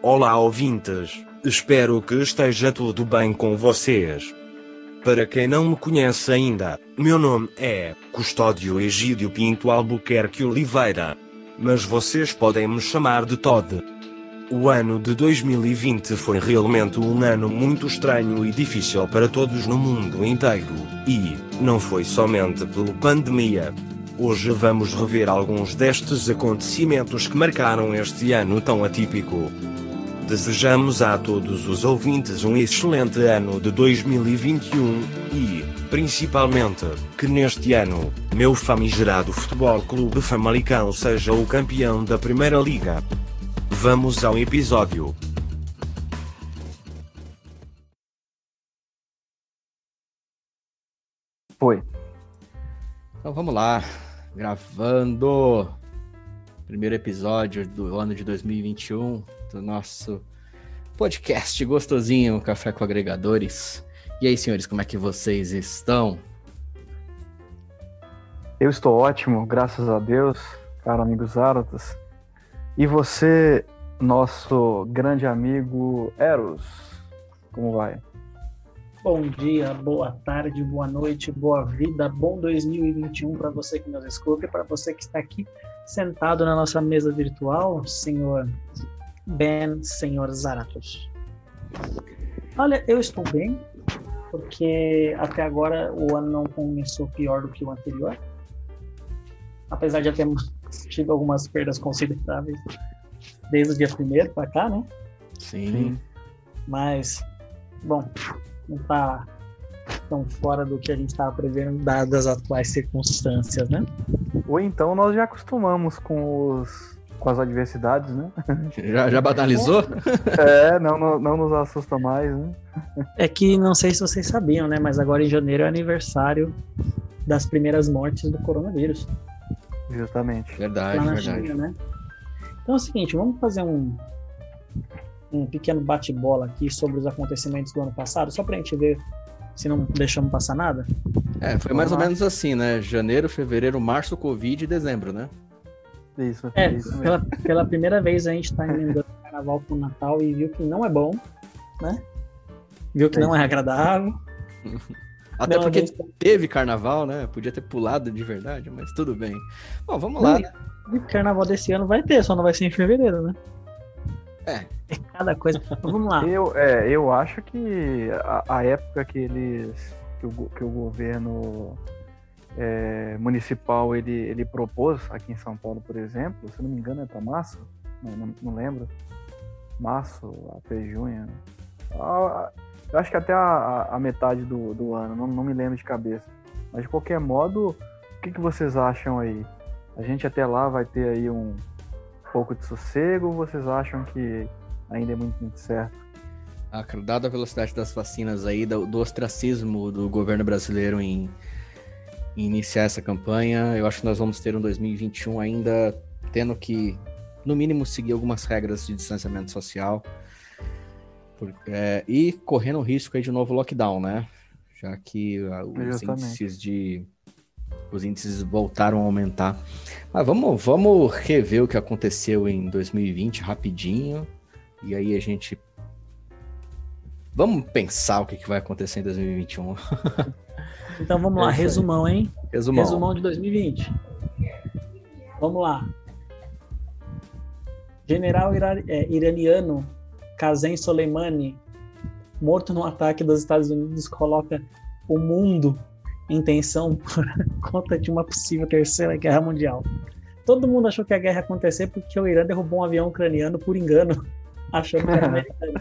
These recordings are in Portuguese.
Olá ouvintes, espero que esteja tudo bem com vocês. Para quem não me conhece ainda, meu nome é Custódio Egídio Pinto Albuquerque Oliveira. Mas vocês podem me chamar de Todd. O ano de 2020 foi realmente um ano muito estranho e difícil para todos no mundo inteiro, e não foi somente pela pandemia. Hoje vamos rever alguns destes acontecimentos que marcaram este ano tão atípico. Desejamos a todos os ouvintes um excelente ano de 2021 e, principalmente, que neste ano, meu famigerado Futebol Clube Famalicão seja o campeão da Primeira Liga. Vamos ao episódio. Foi. Então vamos lá, gravando primeiro episódio do ano de 2021 do nosso podcast gostosinho Café com Agregadores. E aí, senhores, como é que vocês estão? Eu estou ótimo, graças a Deus, caro amigo Zaratas. E você, nosso grande amigo Eros, como vai? Bom dia, boa tarde, boa noite, boa vida, bom 2021 para você que nos escuta e para você que está aqui sentado na nossa mesa virtual, senhor Ben, senhor Zaratos. Olha, eu estou bem, porque até agora o ano não começou pior do que o anterior. Apesar de já termos tido algumas perdas consideráveis desde o dia primeiro para cá, né? Sim. Mas, bom, não está tão fora do que a gente estava prevendo, dadas as atuais circunstâncias, né? Ou então nós já acostumamos com os com as adversidades, né? Já, já banalizou? É, não, não, não nos assusta mais, né? É que não sei se vocês sabiam, né? Mas agora em janeiro é aniversário das primeiras mortes do coronavírus. Justamente. Verdade, verdade. China, né? Então é o seguinte, vamos fazer um, um pequeno bate-bola aqui sobre os acontecimentos do ano passado, só pra gente ver se não deixamos passar nada. É, foi mais ou menos assim, né? Janeiro, fevereiro, março, Covid e dezembro, né? Isso, É, isso mesmo. pela, pela primeira vez a gente tá emendando o carnaval com o Natal e viu que não é bom, né? Viu que É não é agradável. Até Não, porque gente- teve carnaval, né? Podia ter pulado de verdade, mas tudo bem. Bom, vamos lá, né? E o carnaval desse ano vai ter, só não vai ser em fevereiro, né? É. É cada coisa. Mas vamos lá. Eu, é, eu acho que a, a época que eles. que o, que o governo é, municipal ele, ele propôs aqui em São Paulo, por exemplo, se não me engano é para março, não, não, não lembro. Março, até junho. Ah, eu acho que até a, a- a metade do, do ano, não, não me lembro de cabeça. Mas de qualquer modo, o que, que vocês acham aí? A gente até lá vai ter aí um pouco de sossego ou vocês acham que ainda é muito, muito certo? Ah, dada a velocidade das vacinas aí, do, do ostracismo do governo brasileiro em, em iniciar essa campanha, eu acho que nós vamos ter um 2021 ainda tendo que, no mínimo, seguir algumas regras de distanciamento social é, e correndo o risco aí de novo lockdown, né? Já que ah, os índices de os índices voltaram a aumentar. Mas vamos, vamos rever o que aconteceu em 2020 rapidinho. E aí a gente. Vamos pensar o que, que vai acontecer em 2021. Então vamos lá, É resumão, hein? Resumão. Resumão de 2020. Vamos lá. General é, iraniano Qasem Soleimani, morto num ataque dos Estados Unidos, coloca o mundo em tensão por conta de uma possível terceira guerra mundial. Todo mundo achou que a guerra ia acontecer porque o Irã derrubou um avião ucraniano por engano, achando que era americano.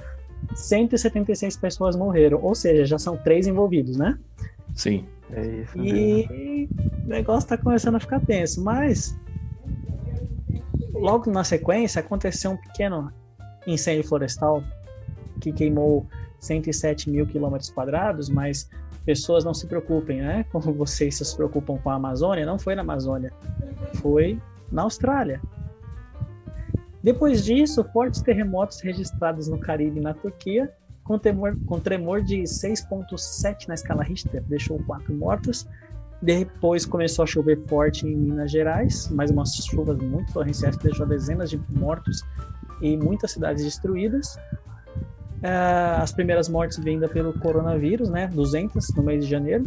176 pessoas morreram, ou seja, já são três envolvidos, né? Sim. É isso. mesmo. E o negócio tá começando a ficar tenso, mas logo na sequência aconteceu um pequeno incêndio florestal que queimou 107 mil quilômetros quadrados, mas pessoas não se preocupem, né? Como vocês se preocupam com a Amazônia, não foi na Amazônia, foi na Austrália. Depois disso, fortes terremotos registrados no Caribe e na Turquia, com tremor, com tremor de 6.7 na escala Richter, deixou quatro mortos. Depois começou a chover forte em Minas Gerais, mais umas chuvas muito torrenciais que deixou dezenas de mortos e muitas cidades destruídas. Uh, as primeiras mortes vindas pelo coronavírus, né? 200 no mês de janeiro.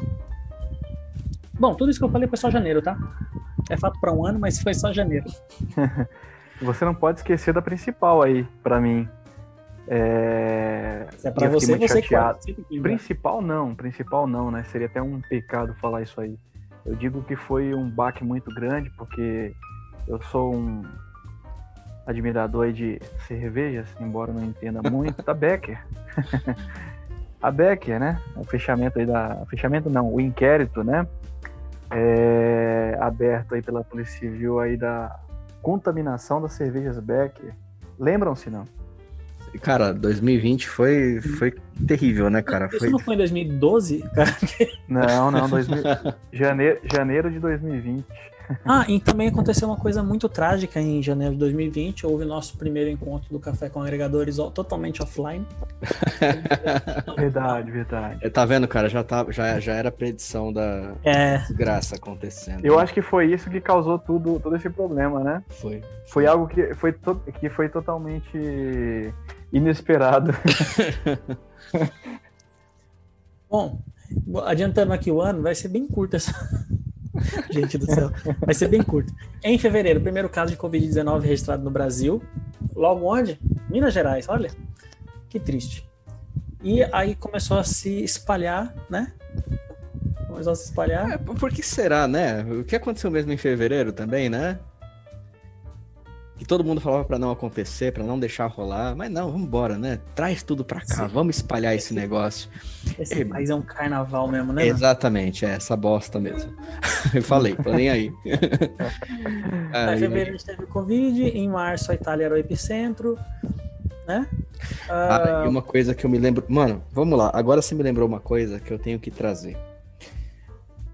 Bom, tudo isso que eu falei foi só janeiro, tá? É fato para um ano, mas foi só janeiro. você não pode esquecer da principal aí, para mim. É, Se é pra você, você chateado. Principal não, principal não, né? Seria até um pecado falar isso aí. Eu digo que foi um baque muito grande, porque eu sou um admirador de cervejas, embora não entenda muito, da Becker. a Becker, né? O fechamento aí da. Fechamento não, o inquérito, né? É, aberto aí pela Polícia Civil aí da contaminação das cervejas Becker. Lembram-se, não? Cara, 2020 foi, foi terrível, né, cara? Isso foi... não foi em 2012, cara? Não, não, 2000... janeiro, janeiro de 2020. Ah, e também aconteceu uma coisa muito trágica em janeiro de 2020. Houve nosso primeiro encontro do Café com Agregadores totalmente offline. verdade, verdade. É, tá vendo, cara? Já, tá, já, já era predição da é. desgraça acontecendo. Eu acho que foi isso que causou tudo, todo esse problema, né? Foi. Foi algo que foi, to que foi totalmente inesperado. Bom, adiantando aqui o ano, vai ser bem curto essa. Gente do céu, vai ser bem curto. Em fevereiro, primeiro caso de Covid-19 registrado no Brasil. Logo onde? Minas Gerais, olha. Que triste. E aí começou a se espalhar, né? Começou a se espalhar. É, por que será, né? O que aconteceu mesmo em fevereiro também, né? Que todo mundo falava para não acontecer, para não deixar rolar, mas não, vamos embora, né? Traz tudo para cá, Sim. vamos espalhar esse negócio. Esse é, país é um carnaval mesmo, né? Exatamente, é essa bosta mesmo. Eu falei, tô nem aí. em fevereiro a gente teve Covid, em março a Itália era o epicentro, né? Ah, uh... e uma coisa que eu me lembro. Mano, vamos lá, agora você me lembrou uma coisa que eu tenho que trazer.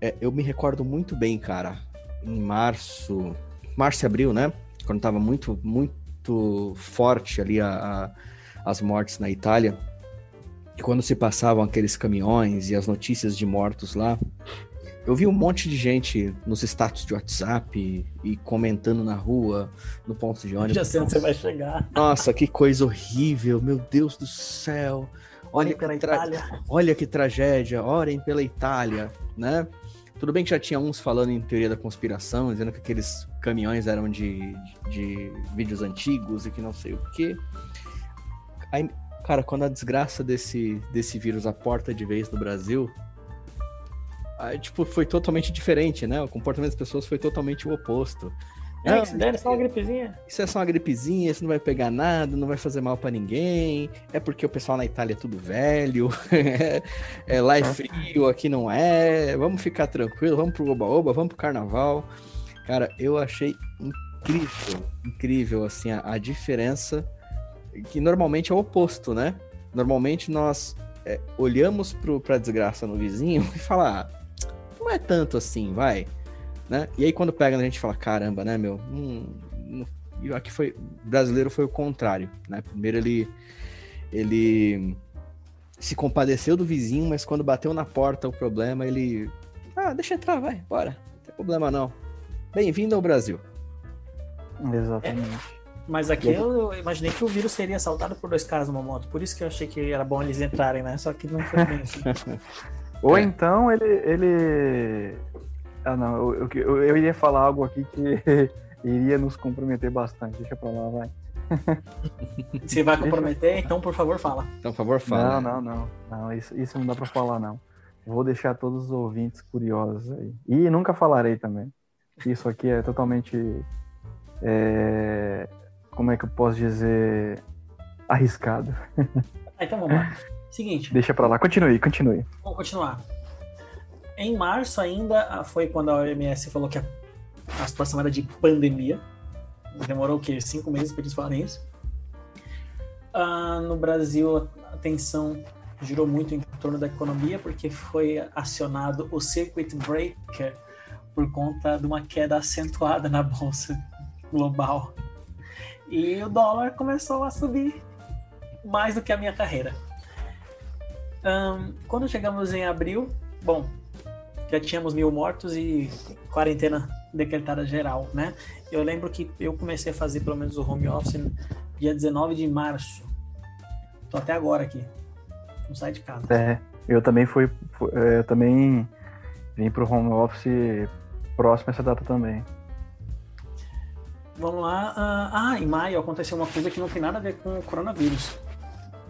É, eu me recordo muito bem, cara, em março, março e abril, né? Quando estava muito, muito forte ali a, a, as mortes na Itália, e quando se passavam aqueles caminhões e as notícias de mortos lá, eu vi um monte de gente nos status de WhatsApp e, e comentando na rua, no ponto de ônibus. Já sei onde você vai chegar. Nossa, que coisa horrível, meu Deus do céu. Olha, pela Itália. Olha que tragédia, orem pela Itália, né? Tudo bem que já tinha uns falando em teoria da conspiração, dizendo que aqueles caminhões eram de, de, de vídeos antigos e que não sei o quê. Aí, cara, quando a desgraça desse, desse vírus aporta de vez no Brasil, aí, tipo, foi totalmente diferente, né? O comportamento das pessoas foi totalmente o oposto. É, isso é só uma gripezinha. Isso é só uma gripezinha, isso não vai pegar nada, não vai fazer mal para ninguém. É porque o pessoal na Itália é tudo velho. é, lá é frio, aqui não é. Vamos ficar tranquilo, vamos pro oba-oba, vamos pro carnaval. Cara, eu achei incrível, incrível, assim, a, a diferença que normalmente é o oposto, né? Normalmente nós é, olhamos pro, pra desgraça no vizinho e falar, ah, não é tanto assim, vai né? E aí quando pega a gente fala, caramba, né, meu? Hum, e aqui foi brasileiro foi o contrário, né? Primeiro ele ele se compadeceu do vizinho, mas quando bateu na porta o problema, ele ah, deixa entrar, vai, bora. Não tem problema não. Bem-vindo ao Brasil. Exatamente. É, mas aqui eu, eu imaginei que o vírus seria assaltado por dois caras numa moto, por isso que eu achei que era bom eles entrarem, né? Só que não foi bem assim. Ou é. então ele, ele ah, não, eu, eu, eu iria falar algo aqui que iria nos comprometer bastante. Deixa pra lá, vai. Se vai comprometer, então por favor fala. Então por favor fala. Não, não, não. não isso, isso não dá pra falar, não. Vou deixar todos os ouvintes curiosos aí. E nunca falarei também. Isso aqui é totalmente. É... Como é que eu posso dizer? Arriscado. Ah, então vamos lá. Seguinte. Deixa pra lá. Continue, continue. Vamos continuar. Em março ainda foi quando a OMS falou que a, a situação era de pandemia. Demorou o quê? Cinco meses para eles falarem isso. Ah, no Brasil, a tensão girou muito em torno da economia, porque foi acionado o circuit breaker por conta de uma queda acentuada na bolsa global. E o dólar começou a subir mais do que a minha carreira. Um, quando chegamos em abril, bom, já tínhamos mil mortos e quarentena decretada geral, né? Eu lembro que eu comecei a fazer pelo menos o home office dia 19 de março. Tô até agora aqui. Não sai de casa. É, eu também fui, fui eu também vim pro home office próximo a essa data também. Vamos lá. Ah, ah, em maio aconteceu uma coisa que não tem nada a ver com o coronavírus.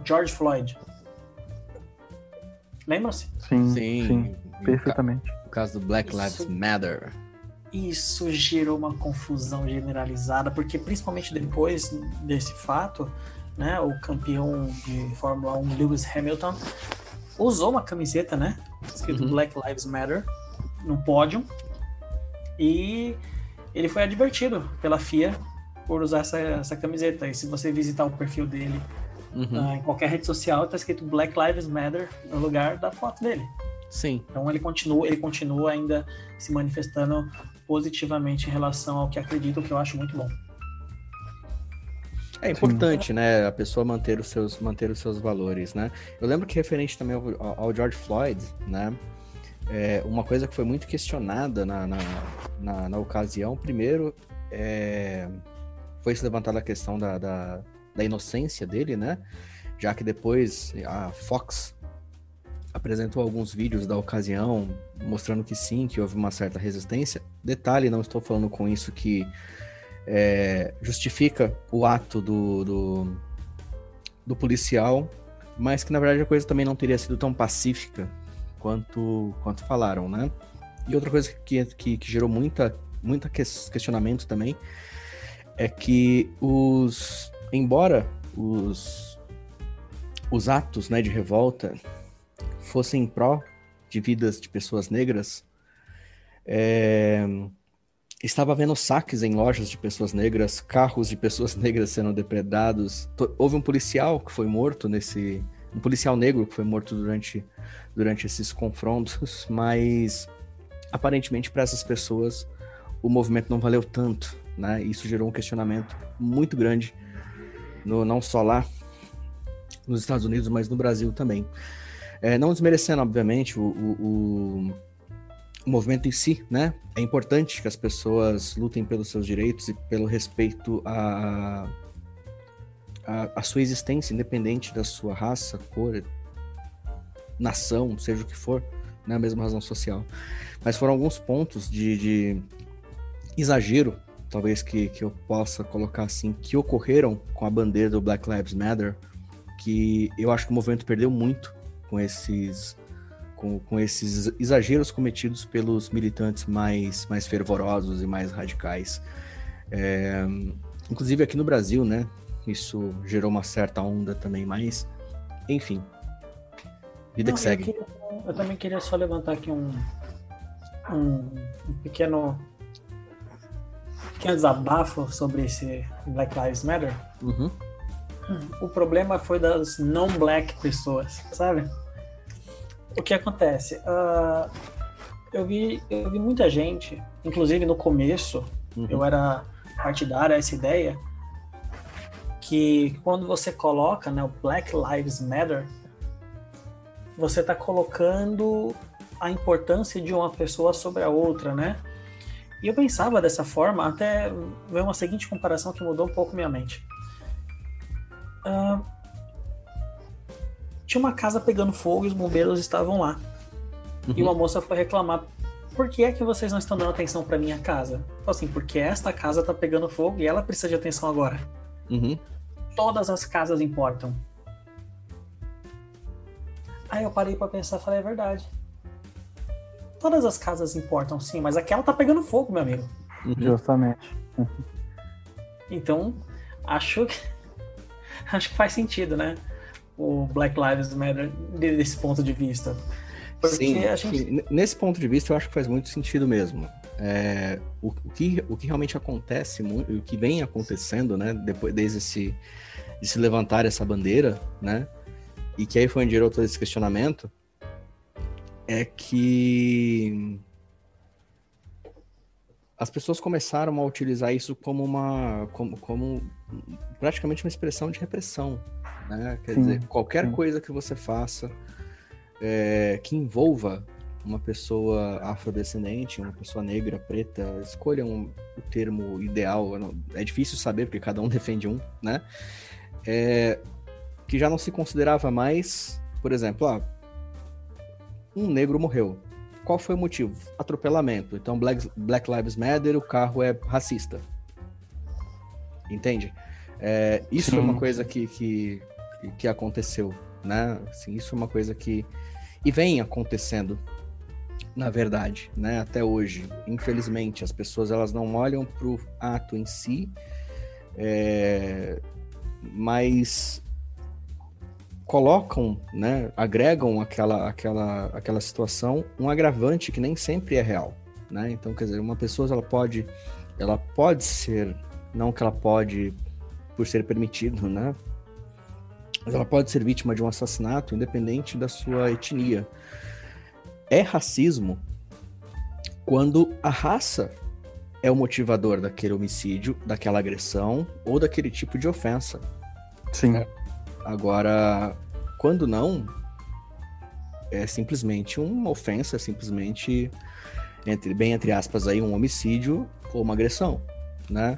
George Floyd. Lembram-se? Sim, sim, sim, perfeitamente. O caso do Black Lives Isso. Matter. Isso gerou uma confusão generalizada, porque principalmente depois desse fato, né, o campeão de Fórmula 1, Lewis Hamilton, usou uma camiseta, né, escrito Uhum. Black Lives Matter, no pódio, e ele foi advertido pela FIA por usar essa, essa camiseta. E se você visitar o perfil dele Uhum. ah, em qualquer rede social, tá escrito Black Lives Matter no lugar da foto dele. Sim. Então ele continua, ele continua ainda se manifestando positivamente em relação ao que acredita, o que eu acho muito bom. É importante, né, a pessoa manter os seus, manter os seus valores, né? Eu lembro que referente também ao, ao George Floyd, né, é, uma coisa que foi muito questionada na, na, na, na ocasião, primeiro, é, foi se levantada a questão da, da, da inocência dele, né? Já que depois a Fox apresentou alguns vídeos da ocasião mostrando que sim, que houve uma certa resistência. Detalhe, não estou falando com isso que é, justifica o ato do, do, do policial, mas que na verdade a coisa também não teria sido tão pacífica quanto, quanto falaram, né? E outra coisa que, que, que gerou muita, muita ques- questionamento também é que os. Embora os, os atos né, de revolta fossem em pró de vidas de pessoas negras, é, estava havendo saques em lojas de pessoas negras, carros de pessoas negras sendo depredados. Houve um policial que foi morto nesse. Um policial negro que foi morto durante, durante esses confrontos, mas aparentemente para essas pessoas o movimento não valeu tanto, né? Isso gerou um questionamento muito grande, no, não só lá nos Estados Unidos, mas no Brasil também. É, não desmerecendo, obviamente, o, o- o- movimento em si, né? É importante que as pessoas lutem pelos seus direitos e pelo respeito à, à sua existência, independente da sua raça, cor, nação, seja o que for, né? A mesma razão social. Mas foram alguns pontos de, de exagero, talvez que, que eu possa colocar assim, que ocorreram com a bandeira do Black Lives Matter, que eu acho que o movimento perdeu muito com esses com, com esses exageros cometidos pelos militantes mais, mais fervorosos e mais radicais. É, inclusive aqui no Brasil, né? Isso gerou uma certa onda também, mas enfim. Vida Não, que eu segue. queria- Eu, também queria só levantar aqui um, um, um pequeno, pequeno desabafo sobre esse Black Lives Matter. Uhum. O problema foi das não-black pessoas, sabe? O que acontece? Ah, eu, vi, eu vi muita gente, inclusive no começo, Uhum. eu era partidário a essa ideia, que quando você coloca né, o Black Lives Matter, você está colocando a importância de uma pessoa sobre a outra, né? E eu pensava dessa forma, até ver uma seguinte comparação que mudou um pouco minha mente. Ah, tinha uma casa pegando fogo e os bombeiros estavam lá. E Uhum. uma moça foi reclamar: por que é que vocês não estão dando atenção para minha casa? Falei assim, porque esta casa tá pegando fogo e ela precisa de atenção agora. Uhum. Todas as casas importam. Aí eu parei para pensar, falei, é verdade. Todas as casas importam, sim, mas aquela tá pegando fogo, meu amigo. Uhum. Justamente. Então, acho que acho que faz sentido, né? O Black Lives Matter desse ponto de vista. Porque Sim, gente sim. Nesse ponto de vista eu acho que faz muito sentido mesmo. É, o, o que, o que realmente acontece, o que vem acontecendo, né, depois desde esse, de se levantar essa bandeira, né, e que aí foi onde gerou todo esse questionamento, é que as pessoas começaram a utilizar isso como uma, como, como praticamente uma expressão de repressão, né? Quer Sim, dizer, qualquer sim. coisa que você faça é, que envolva uma pessoa afrodescendente, uma pessoa negra, preta, escolham o termo ideal, é difícil saber porque cada um defende um, né? É, que já não se considerava mais, por exemplo, ah, um negro morreu. Qual foi o motivo? Atropelamento. Então, Black, Black Lives Matter, o carro é racista. Entende? É, isso Sim. é uma coisa que, que, que aconteceu, né? Assim, isso é uma coisa que... E vem acontecendo na verdade, né? Até hoje, infelizmente, as pessoas elas não olham para o ato em si, é, mas colocam, né? Agregam aquela, aquela, aquela situação um agravante que nem sempre é real, né? Então, quer dizer, uma pessoa ela pode, ela pode ser, não que ela pode por ser permitido, né? Mas ela pode ser vítima de um assassinato independente da sua etnia é racismo quando a raça é o motivador daquele homicídio, daquela agressão ou daquele tipo de ofensa. Sim. É. Agora, quando não, é simplesmente uma ofensa, simplesmente entre bem entre aspas aí um homicídio ou uma agressão, né?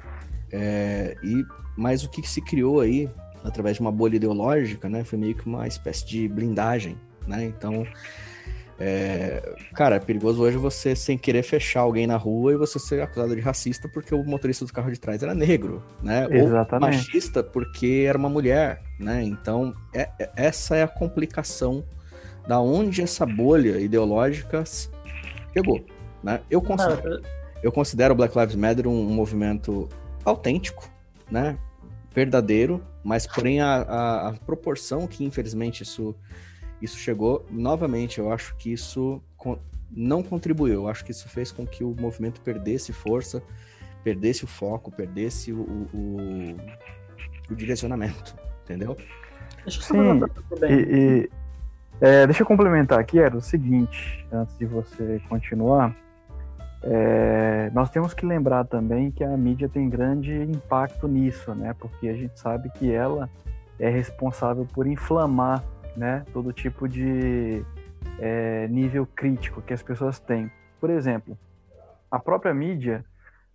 É, e mas o que se criou aí através de uma bolha ideológica, né? Foi meio que uma espécie de blindagem, né? Então é, cara, é perigoso hoje você, sem querer, fechar alguém na rua e você ser acusado de racista porque o motorista do carro de trás era negro, né? Exatamente. Ou machista porque era uma mulher, né? Então, é, é, essa é a complicação da onde essa bolha ideológica chegou, né? Eu considero, eu considero o Black Lives Matter um, um movimento autêntico, né? Verdadeiro, mas porém a, a, a proporção que, infelizmente, isso isso chegou, novamente, eu acho que isso não contribuiu, eu acho que isso fez com que o movimento perdesse força, perdesse o foco, perdesse o, o, o direcionamento, entendeu? Deixa eu Sim, e, e é, deixa eu complementar aqui, era o seguinte, antes de você continuar, é, nós temos que lembrar também que a mídia tem grande impacto nisso, né? Porque a gente sabe que ela é responsável por inflamar né, todo tipo de é, nível crítico que as pessoas têm. Por exemplo, a própria mídia,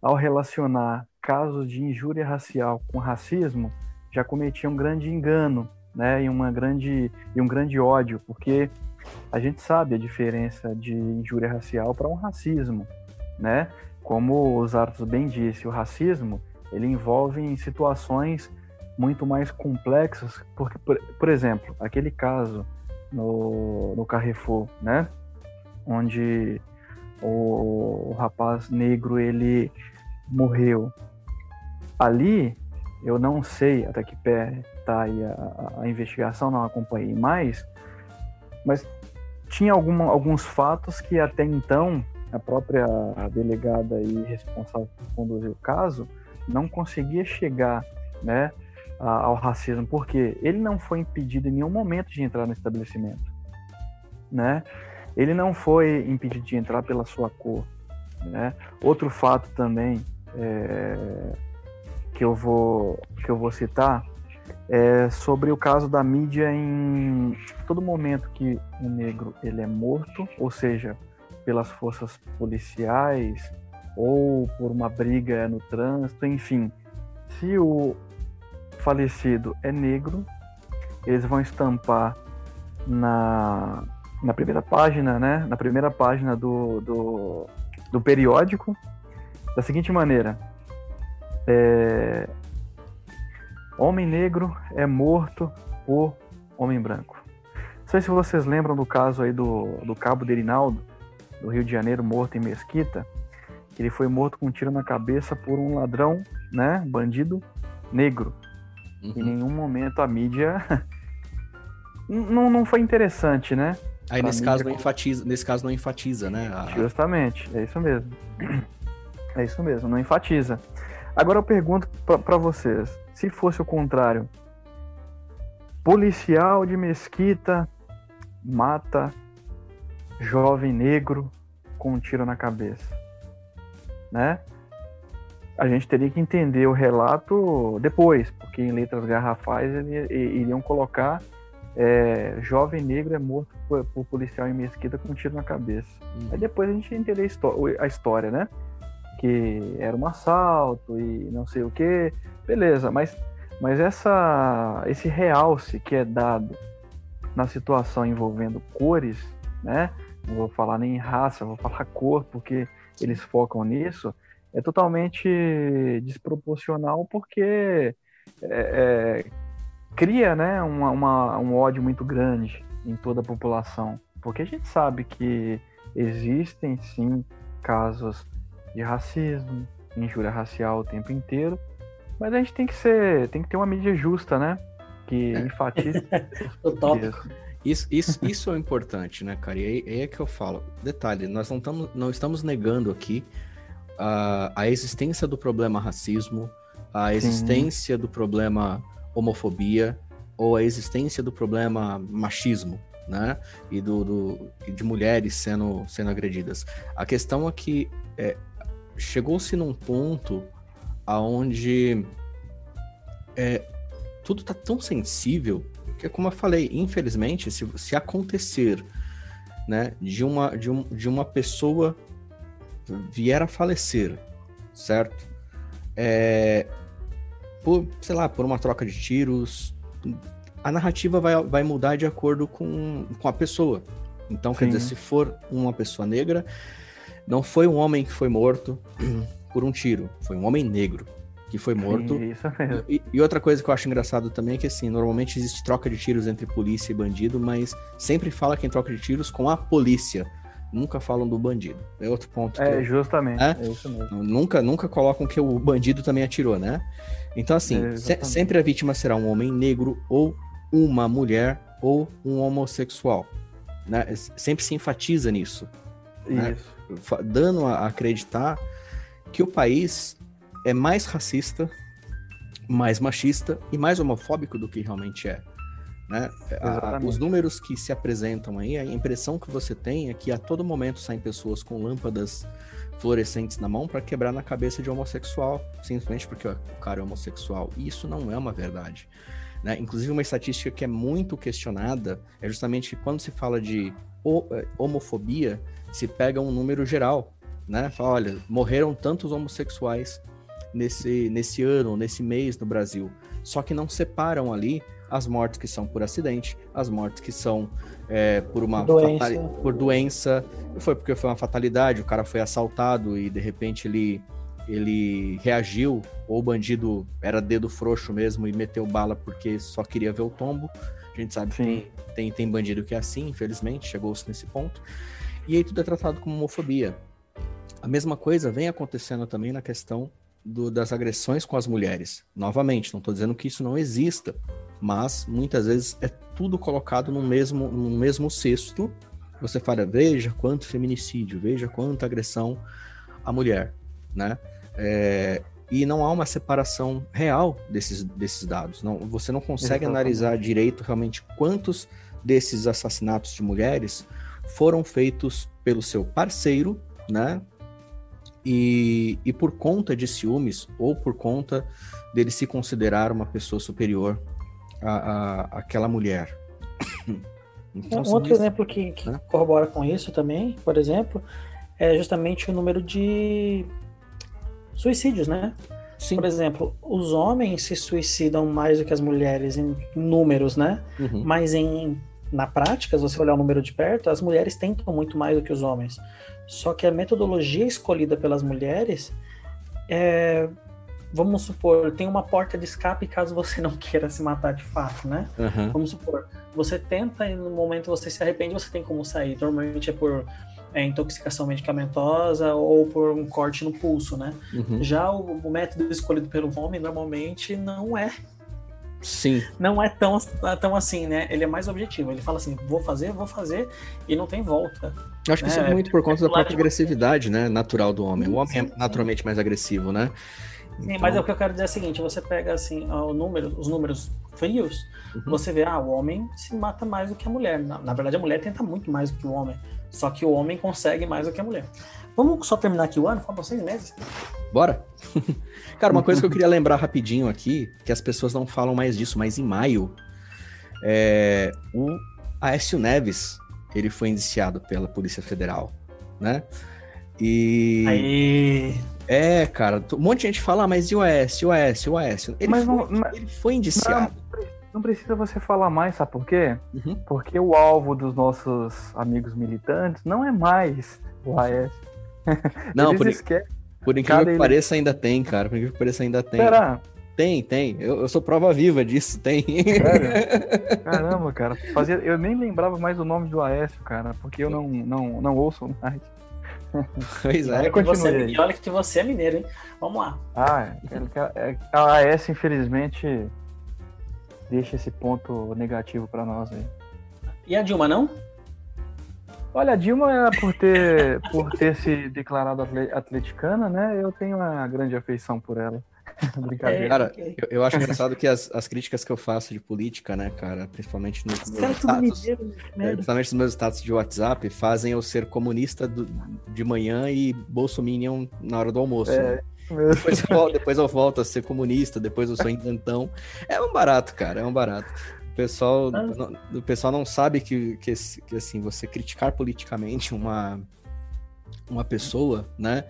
ao relacionar casos de injúria racial com racismo, já cometia um grande engano, né, e uma grande e um grande ódio, porque a gente sabe a diferença de injúria racial para um racismo, né? Como os Arthur bem disse, o racismo ele envolve situações muito mais complexas, porque, por, por exemplo, aquele caso no, no Carrefour, né, onde o, o rapaz negro ele morreu. Ali, eu não sei até que pé está aí a, a, investigação, não acompanhei mais, mas tinha alguma, alguns fatos que até então a própria delegada aí responsável por conduzir o caso não conseguia chegar, né, ao racismo, porque ele não foi impedido em nenhum momento de entrar no estabelecimento, né? Ele não foi impedido de entrar pela sua cor, né? Outro fato também é, que eu vou que eu vou citar é sobre o caso da mídia em todo momento que um negro ele é morto, ou seja, pelas forças policiais ou por uma briga no trânsito, enfim, se o, falecido é negro, eles vão estampar na, na primeira página, né? Na primeira página do, do, do periódico, da seguinte maneira: é, Homem negro é morto por homem branco. Não sei se vocês lembram do caso aí do, do cabo Derinaldo, do Rio de Janeiro, morto em Mesquita. Ele foi morto com um tiro na cabeça por um ladrão, né? Bandido negro. Uhum. Em nenhum momento a mídia não, não foi interessante, né? Aí nesse caso, não enfatiza, nesse caso não enfatiza, né? A... Justamente, é isso mesmo. É isso mesmo, não enfatiza. Agora eu pergunto para vocês, se fosse o contrário, policial de Mesquita mata jovem negro com um tiro na cabeça, né? A gente teria que entender o relato depois, porque em letras garrafais eles iriam colocar é, jovem negro é morto por, por, policial em mesquita com um tiro na cabeça. Uhum. Aí depois a gente entendeu a história, né? Que era um assalto e não sei o que. Beleza, mas, mas essa, esse realce que é dado na situação envolvendo cores, né? Não vou falar nem raça, vou falar cor, porque eles focam nisso, é totalmente desproporcional porque é, é, cria né, uma, uma, um ódio muito grande em toda a população. Porque a gente sabe que existem sim casos de racismo, injúria racial o tempo inteiro, mas a gente tem que ser, tem que ter uma mídia justa, né? Que enfatize. Isso, isso, isso é importante, né, cara? E aí, aí, é que eu falo. Detalhe, nós não, tamo, não estamos negando aqui a, a existência do problema racismo, a existência Sim. do problema homofobia ou a existência do problema machismo, né? E do, do de mulheres sendo, sendo agredidas. A questão é que é, chegou-se num ponto aonde é, tudo está tão sensível que, como eu falei, infelizmente, se, se acontecer né, de, uma, de, um, de uma pessoa vier a falecer, certo? É, por, sei lá, por uma troca de tiros, a narrativa vai, vai mudar de acordo com, com a pessoa. Então, Sim. quer dizer, se for uma pessoa negra, não foi um homem que foi morto por um tiro, foi um homem negro que foi morto. Sim. E, e, outra coisa que eu acho engraçado também é que, assim, normalmente existe troca de tiros entre polícia e bandido, mas sempre fala quem troca de tiros com a polícia nunca falam do bandido. É outro ponto. É, eu... justamente. É? é? isso mesmo. Nunca, nunca colocam que o bandido também atirou, né? Então, assim, é, se, sempre a vítima será um homem negro ou uma mulher ou um homossexual. Né? Sempre se enfatiza nisso. Né? Isso. Né? Dando a acreditar que o país é mais racista, mais machista e mais homofóbico do que realmente é. Né? A, os números que se apresentam aí, a impressão que você tem é que a todo momento saem pessoas com lâmpadas fluorescentes na mão para quebrar na cabeça de homossexual, simplesmente porque o cara é homossexual. E isso não é uma verdade. Né? Inclusive, uma estatística que é muito questionada é justamente quando se fala de é, homofobia, se pega um número geral. Né? Fala, olha, morreram tantos homossexuais nesse, nesse ano, nesse mês no Brasil. Só que não separam ali as mortes que são por acidente, as mortes que são é, por uma doença. por doença, foi porque foi uma fatalidade, o cara foi assaltado e de repente ele ele reagiu, ou o bandido era dedo frouxo mesmo e meteu bala porque só queria ver o tombo. A gente sabe Sim. que tem, tem bandido que é assim, infelizmente, chegou-se nesse ponto. E aí tudo é tratado como homofobia. A mesma coisa vem acontecendo também na questão do, das agressões com as mulheres. Novamente, não estou dizendo que isso não exista, mas muitas vezes é tudo colocado no mesmo, no mesmo cesto. Você fala, veja quanto feminicídio, veja quanta agressão à mulher, né? É, e não há uma separação real desses, desses dados. Não, você não consegue Exatamente. analisar direito realmente quantos desses assassinatos de mulheres foram feitos pelo seu parceiro, né? E, e por conta de ciúmes ou por conta dele se considerar uma pessoa superior a, a, aquela mulher. Então, um outro exemplo que, que né? corrobora com isso também, por exemplo, é justamente o número de suicídios, né? Sim. Por exemplo, os homens se suicidam mais do que as mulheres em números, né? Uhum. Mas em na prática, se você olhar o número de perto, as mulheres tentam muito mais do que os homens. Só que a metodologia escolhida pelas mulheres é, vamos supor, tem uma porta de escape caso você não queira se matar de fato, né? Uhum. Vamos supor, você tenta e no momento você se arrepende, você tem como sair. Normalmente é por é, intoxicação medicamentosa ou por um corte no pulso, né? Uhum. Já o, o, método escolhido pelo homem normalmente não é. Sim. Não é tão, tão assim, né? Ele é mais objetivo. Ele fala assim: vou fazer, vou fazer, e não tem volta. Eu acho que isso é, é muito por conta da própria agressividade, né? Natural do homem. O homem é naturalmente mais agressivo, né? Sim, então... mas é o que eu quero dizer é o seguinte: você pega assim número, os números frios, uhum. você vê, ah, o homem se mata mais do que a mulher. Na, na, verdade, a mulher tenta muito mais do que o homem. Só que o homem consegue mais do que a mulher. Vamos só terminar aqui o ano? Faltam seis meses. Bora! Cara, uma coisa que eu queria lembrar rapidinho aqui, que as pessoas não falam mais disso, mas em maio É, o Aécio Neves, ele foi indiciado pela Polícia Federal, né? E. Aí. É, cara, um monte de gente fala, ah, mas e o Aécio, o Aécio, o Aécio? Ele, Mas foi, não- mas- ele foi indiciado. Não precisa você falar mais, sabe por quê? Uhum. Porque o alvo dos nossos amigos militantes não é mais o AS. Não, por, esquecem. por incrível que ele- pareça, ainda tem, cara. Por incrível que pareça, ainda tem. Será? Tem, tem. Eu, eu sou prova viva disso, tem. Sério? Caramba, cara. Fazia... Eu nem lembrava mais o nome do Aécio, cara, porque eu não, não, não ouço mais. Pois é. Olha que você, aí. e olha que você é mineiro, hein? Vamos lá. Ah, é- é- a AS, infelizmente, deixa esse ponto negativo pra nós aí. E a Dilma, não? Olha, a Dilma, por ter, por ter se declarado atle- atleticana, né? Eu tenho uma grande afeição por ela. Brincadeira. Cara, eu, eu acho engraçado que as, as críticas que eu faço de política, né, cara, principalmente nos Os meus status, mineiro, é, merda. principalmente nos meus status de WhatsApp, fazem eu ser comunista do- de manhã e bolsominion na hora do almoço. É, né? Depois eu, volto, depois eu volto a ser comunista, depois eu sou isentão. É um barato, cara, é um barato. O pessoal, Ah. não, o pessoal não sabe que, que, que, assim, você criticar politicamente uma, uma pessoa, né?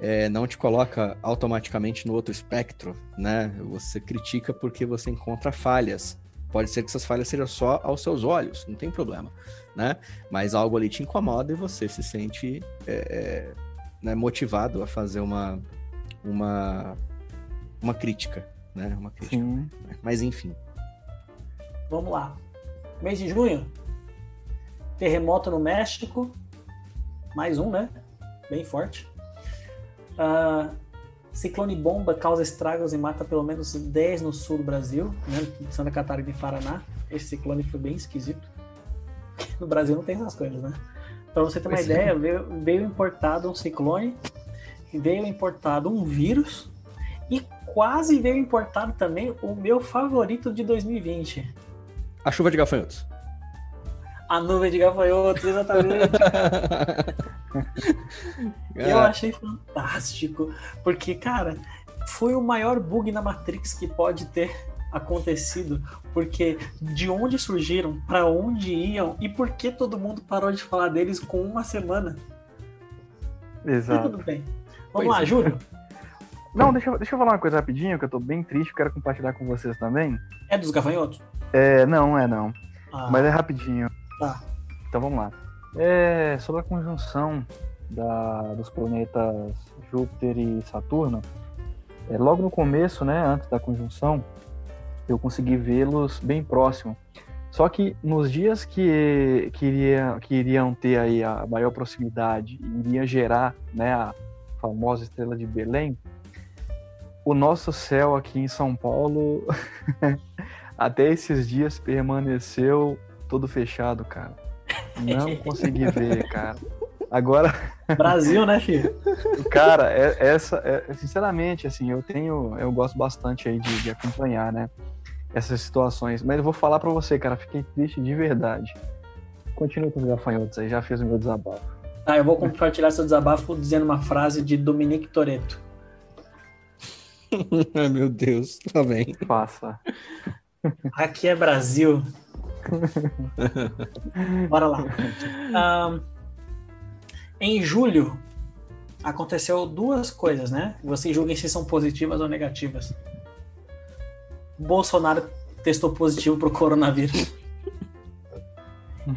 É, não te coloca automaticamente no outro espectro, né? Você critica porque você encontra falhas. Pode ser que essas falhas sejam só aos seus olhos, não tem problema, né? Mas algo ali te incomoda e você se sente é, é, né, motivado a fazer uma, uma, uma crítica, né? Uma crítica. sim. Mas enfim. Vamos lá. Mês de junho. Terremoto no México. Mais um, né? Bem forte. Ah, ciclone bomba causa estragos e mata pelo menos 10 no sul do Brasil, né? Santa Catarina e Paraná. Esse ciclone foi bem esquisito. No Brasil não tem essas coisas, né? Pra você ter uma é. ideia, veio, veio importado um ciclone, veio importado um vírus e quase veio importado também o meu favorito de 2020. A chuva de gafanhotos. A nuvem de gafanhotos, exatamente. Eu Ah, achei fantástico, porque, cara, foi o maior bug na Matrix que pode ter acontecido, porque de onde surgiram, pra onde iam e por que todo mundo parou de falar deles com uma semana. E Exato. tudo bem. Pois Vamos lá, é. Júlio. Não, deixa, eu- deixa eu falar uma coisa rapidinho, que eu tô bem triste, quero compartilhar com vocês também. É dos gafanhotos? É, não, é não. Ah, Mas é rapidinho. Tá. Então vamos lá. É, sobre a conjunção da, dos planetas Júpiter e Saturno, é, logo no começo, né, antes da conjunção, eu consegui vê-los bem próximo. Só que nos dias que, que, iria, que iriam ter aí a maior proximidade e iria gerar né, a famosa estrela de Belém, o nosso céu aqui em São Paulo até esses dias permaneceu todo fechado, cara. Não consegui ver, cara. Agora, Brasil, né, filho? cara, é- essa, é- sinceramente, assim, eu tenho, eu gosto bastante aí de, de acompanhar, né, essas situações. Mas eu vou falar pra você, cara, fiquei triste de verdade. Continua com os gafanhotos aí, já fiz o meu desabafo. Tá, eu vou compartilhar seu desabafo dizendo uma frase de Dominique Toretto. Ai, meu Deus, tá bem. Faça. Aqui é Brasil. Bora lá. Ahn, em julho, aconteceu duas coisas, né? Vocês julguem se são positivas ou negativas. Bolsonaro testou positivo para o coronavírus.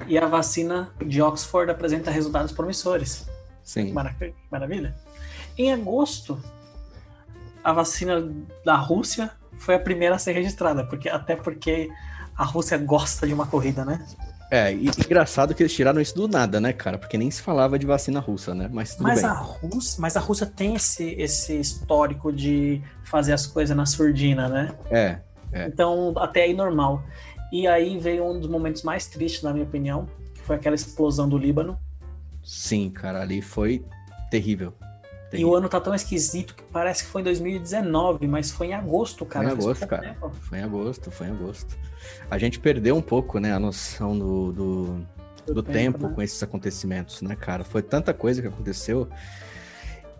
E a vacina de Oxford apresenta resultados promissores. Sim. Mara- Maravilha. Em agosto, a vacina da Rússia foi a primeira a ser registrada, porque até porque a Rússia gosta de uma corrida, né? É, e engraçado que eles tiraram isso do nada, né, cara? Porque nem se falava de vacina russa, né? Mas tudo Mas bem. a, Rússia, mas a Rússia tem esse, esse histórico de fazer as coisas na surdina, né? É, É. Então, até aí normal. E aí veio um dos momentos mais tristes, na minha opinião, que foi aquela explosão do Líbano. sim, cara, ali foi terrível. E o ano tá tão esquisito que parece que foi em 2019, mas foi em agosto, cara. Foi em agosto, cara. tempo. Foi em agosto, foi em agosto. A gente perdeu um pouco, né, a noção do, do, do tempo né? com esses acontecimentos, né, cara? Foi tanta coisa que aconteceu.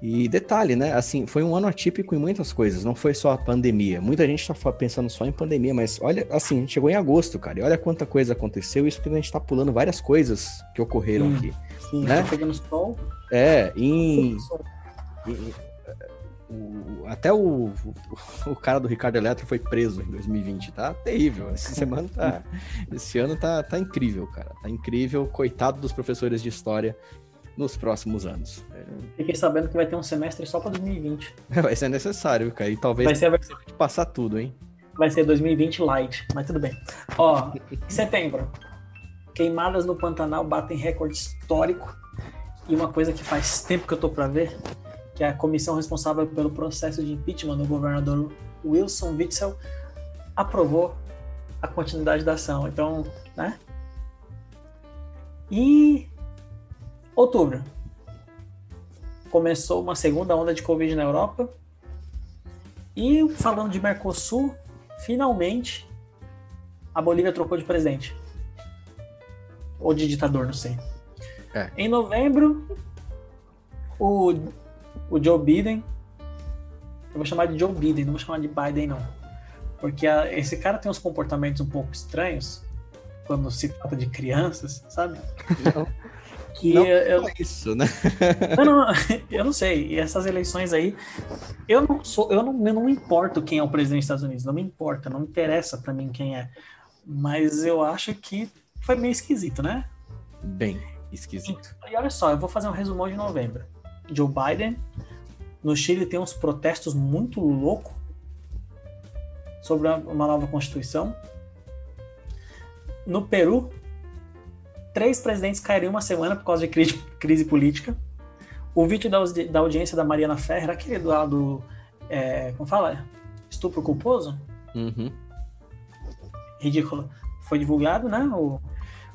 E detalhe, né? Assim, foi um ano atípico em muitas coisas, não foi só a pandemia. Muita gente tá pensando só em pandemia, mas olha, assim, a gente chegou em agosto, cara, e olha quanta coisa aconteceu, isso porque a gente tá pulando várias coisas que ocorreram Sim. aqui. Sim, Né? tá pegando sol. É, em, em- o- até o, o, cara do Ricardo Eletro foi preso em 2020, tá terrível. Essa semana tá. Esse ano tá, tá incrível, cara. Tá incrível. Coitado dos professores de história nos próximos anos. Fiquei sabendo que vai ter um semestre só pra 2020. É, vai ser necessário, cara. E talvez Vai ser a versão passar tudo, hein? vai ser 2020 light, mas tudo bem. Ó, em setembro, queimadas no Pantanal batem recorde histórico e uma coisa que faz tempo que eu tô para ver, que é a comissão responsável pelo processo de impeachment do governador Wilson Witzel aprovou a continuidade da ação. Então, né? E outubro começou uma segunda onda de Covid na Europa. E falando de Mercosul, finalmente a Bolívia trocou de presidente. Ou de ditador, não sei. É. Em novembro, o, o Joe Biden. Eu vou chamar de Joe Biden, não vou chamar de Biden, não. Porque a- esse cara tem uns comportamentos um pouco estranhos quando se trata de crianças, sabe? Não, Que não eu, isso, né? não, não, eu não sei. E essas eleições aí, eu não sou, eu não, eu não importo quem é o presidente dos Estados Unidos, não me importa, não interessa pra mim quem é. Mas eu acho que foi meio esquisito, né? Bem esquisito. E olha só, eu vou fazer um resumão de novembro. Joe Biden, no Chile tem uns protestos muito loucos sobre uma nova constituição. No Peru, três presidentes caíram uma semana por causa de crise, crise política. O vídeo da, da audiência da Mariana Ferrer, aquele do lado, é, como fala? Estupro culposo? Uhum. Ridículo. Foi divulgado, né? O,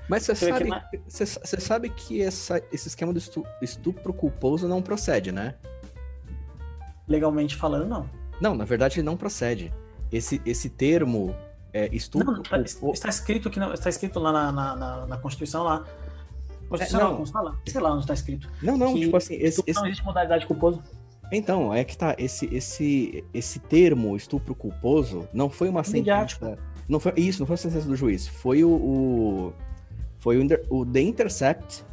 Mas você que sabe, você você sabe que essa- esse esquema do estu- estupro culposo não procede, né? legalmente falando, não. Não, na verdade ele não procede. Esse, esse termo é, estupro Não, tá- culposo. está escrito que não, está escrito lá na, na, na- na Constituição lá. Constituição, É, não, fala? Sei lá onde está escrito. Não, não, que tipo assim, esse, esse- Não existe modalidade culposo. então, é que tá, esse, esse, esse termo estupro culposo não foi uma sentença. Não foi, isso, não foi a sentença do juiz, foi o, o foi o, The Intercept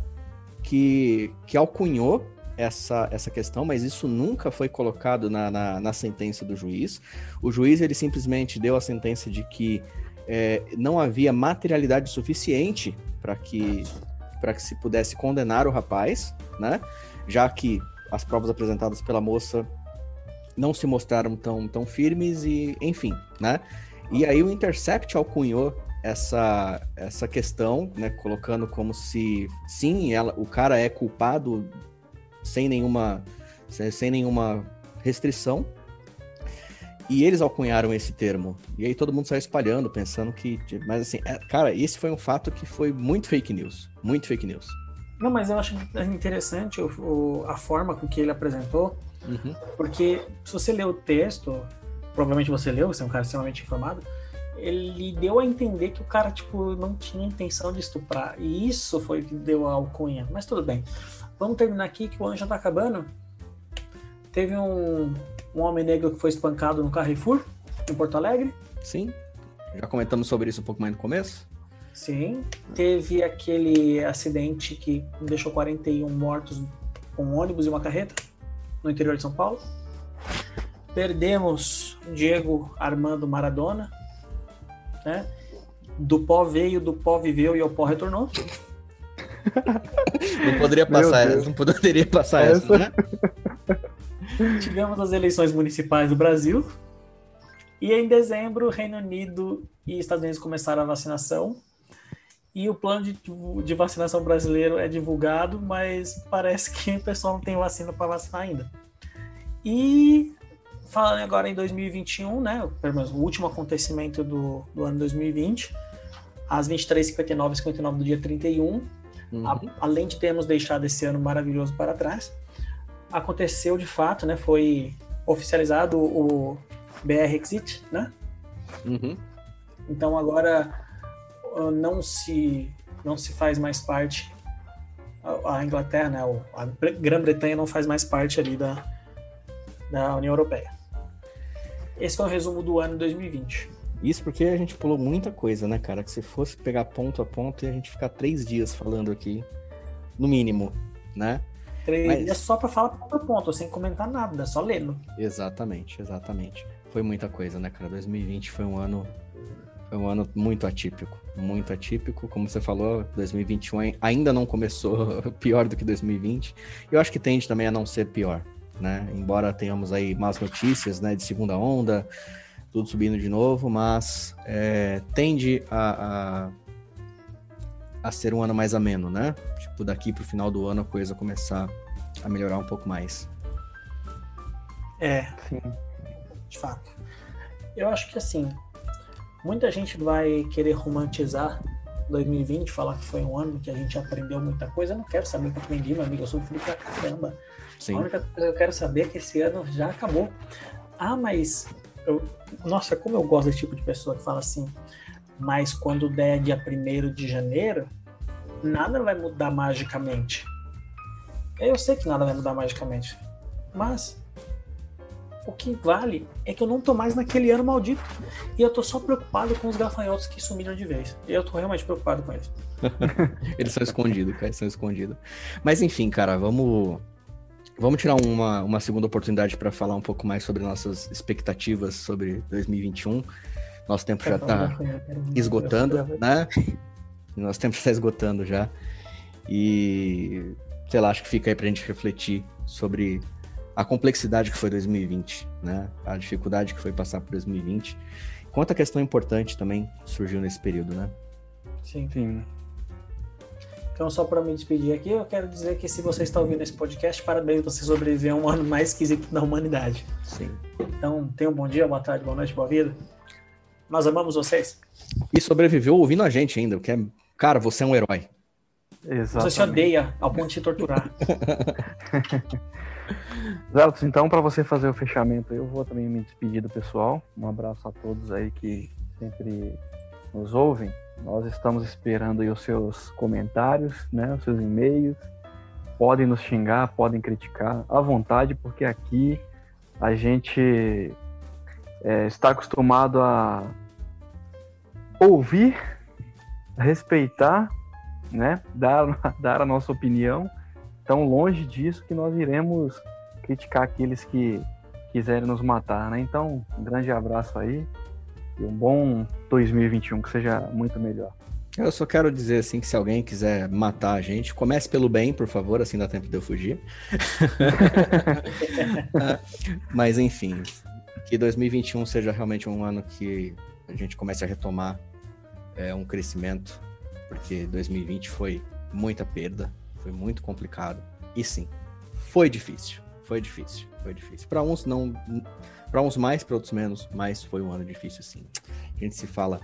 que, que alcunhou essa, essa questão, mas isso nunca foi colocado na, na, na sentença do juiz. O juiz ele simplesmente deu a sentença de que é, não havia materialidade suficiente para que para que se pudesse condenar o rapaz, né? Já que as provas apresentadas pela moça não se mostraram tão, tão firmes e, enfim, né? E aí o Intercept alcunhou essa, essa questão, né? Colocando como se, sim, ela, o cara é culpado sem nenhuma, sem, sem nenhuma restrição. E eles alcunharam esse termo. E aí todo mundo saiu espalhando, pensando que. Mas assim, é- cara, esse foi um fato que foi muito fake news. Muito fake news. Não, mas eu acho interessante o, o- a forma com que ele apresentou, Uhum. porque se você ler o texto, provavelmente você leu, você é um cara extremamente informado, ele deu a entender que o cara, tipo, não tinha intenção de estuprar. E isso foi o que deu a alcunha. Mas tudo bem. Vamos terminar aqui que o ano já tá acabando. Teve um, um homem negro que foi espancado no Carrefour, em Porto Alegre. Sim. Já comentamos sobre isso um pouco mais no começo. Sim. Teve aquele acidente que deixou 41 mortos com um ônibus e uma carreta no interior de São Paulo. Perdemos Diego Armando Maradona, né? Do pó veio, do pó viveu e ao pó retornou. Não poderia passar essa. Não poderia passar essa, Essa- né? Tivemos as eleições municipais do Brasil. E em dezembro, Reino Unido e Estados Unidos começaram a vacinação. E o plano de, de vacinação brasileiro é divulgado, mas parece que o pessoal não tem vacina para vacinar ainda. E falando agora em 2021, né? Pelo menos o último acontecimento do, do ano 2020, às 23h59 e 59 do dia 31, Uhum. a- além de termos deixado esse ano maravilhoso para trás, aconteceu de fato, né? Foi oficializado o BR Exit, né? Uhum. Então agora uh, não se não se faz mais parte a Inglaterra, né? A Bre- Grã-Bretanha não faz mais parte ali da da União Europeia. Esse foi o resumo do ano 2020. Isso porque a gente pulou muita coisa, né, cara? Que se fosse pegar ponto a ponto, e a gente ficar três dias falando aqui, no mínimo, né? Três Mas- dias só para falar ponto a ponto, sem comentar nada, só lendo. Exatamente, exatamente. Foi muita coisa, né, cara? 2020 foi um ano. Foi um ano muito atípico. Muito atípico. Como você falou, 2021 ai- ainda não começou pior do que 2020. Eu acho que tende também a não ser pior, né? Embora tenhamos aí más notícias, né, de segunda onda, tudo subindo de novo, mas é, tende a, a, a ser um ano mais ameno, né? Tipo, daqui pro final do ano a coisa começar a melhorar um pouco mais. É, Sim. de fato. Eu acho que assim, muita gente vai querer romantizar 2020, falar que foi um ano que a gente aprendeu muita coisa. Eu não quero saber o que eu aprendi, meu amigo. Eu sofri pra caramba. Sim. A única coisa que eu quero saber é que esse ano já acabou. Ah, mas. eu- Nossa, como eu gosto desse tipo de pessoa que fala assim. Mas quando der dia 1 de janeiro, nada vai mudar magicamente. Eu sei que nada vai mudar magicamente. Mas. O que vale é que eu não tô mais naquele ano maldito. E eu tô só preocupado com os gafanhotos que sumiram de vez. E eu tô realmente preocupado com eles. Eles são escondidos, cara, eles são escondidos. Mas enfim, cara, vamos vamos tirar uma, uma segunda oportunidade para falar um pouco mais sobre nossas expectativas sobre 2021. Nosso tempo já falar tá esgotando, né? Nosso tempo está esgotando já. E sei lá, acho que fica aí pra gente refletir sobre a complexidade que foi 2020, né? A dificuldade que foi passar por 2020. Quanta questão importante também surgiu nesse período, né? Sim. Sim. Então, só para me despedir aqui, eu quero dizer que se você está ouvindo esse podcast, parabéns, você sobreviveu a um ano mais esquisito da humanidade. Sim. Então, tenha um bom dia, boa tarde, boa noite, boa vida. Nós amamos vocês. E sobreviveu ouvindo a gente ainda, o que é. Cara, você é um herói. Você se odeia ao ponto de se torturar. Zelos, então, para você fazer o fechamento, eu vou também me despedir do pessoal. Um abraço a todos aí que sempre nos ouvem. Nós estamos esperando os seus comentários, né, os seus e-mails. Podem nos xingar, podem criticar à vontade, porque aqui a gente é, está acostumado a ouvir, respeitar, né, dar, dar a nossa opinião tão longe disso que nós iremos criticar aqueles que quiserem nos matar, né? Então, um grande abraço aí e um bom 2021 que seja muito melhor. Eu só quero dizer assim que se alguém quiser matar a gente, comece pelo bem, por favor, assim dá tempo de eu fugir. Mas enfim, que 2021 seja realmente um ano que a gente comece a retomar é, um crescimento, porque 2020 foi muita perda, foi muito complicado. E sim, foi difícil, foi difícil, foi difícil. Para uns não, para uns mais, para outros menos, mas foi um ano difícil sim. A gente se fala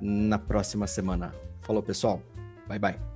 na próxima semana. Falou, pessoal. Bye bye.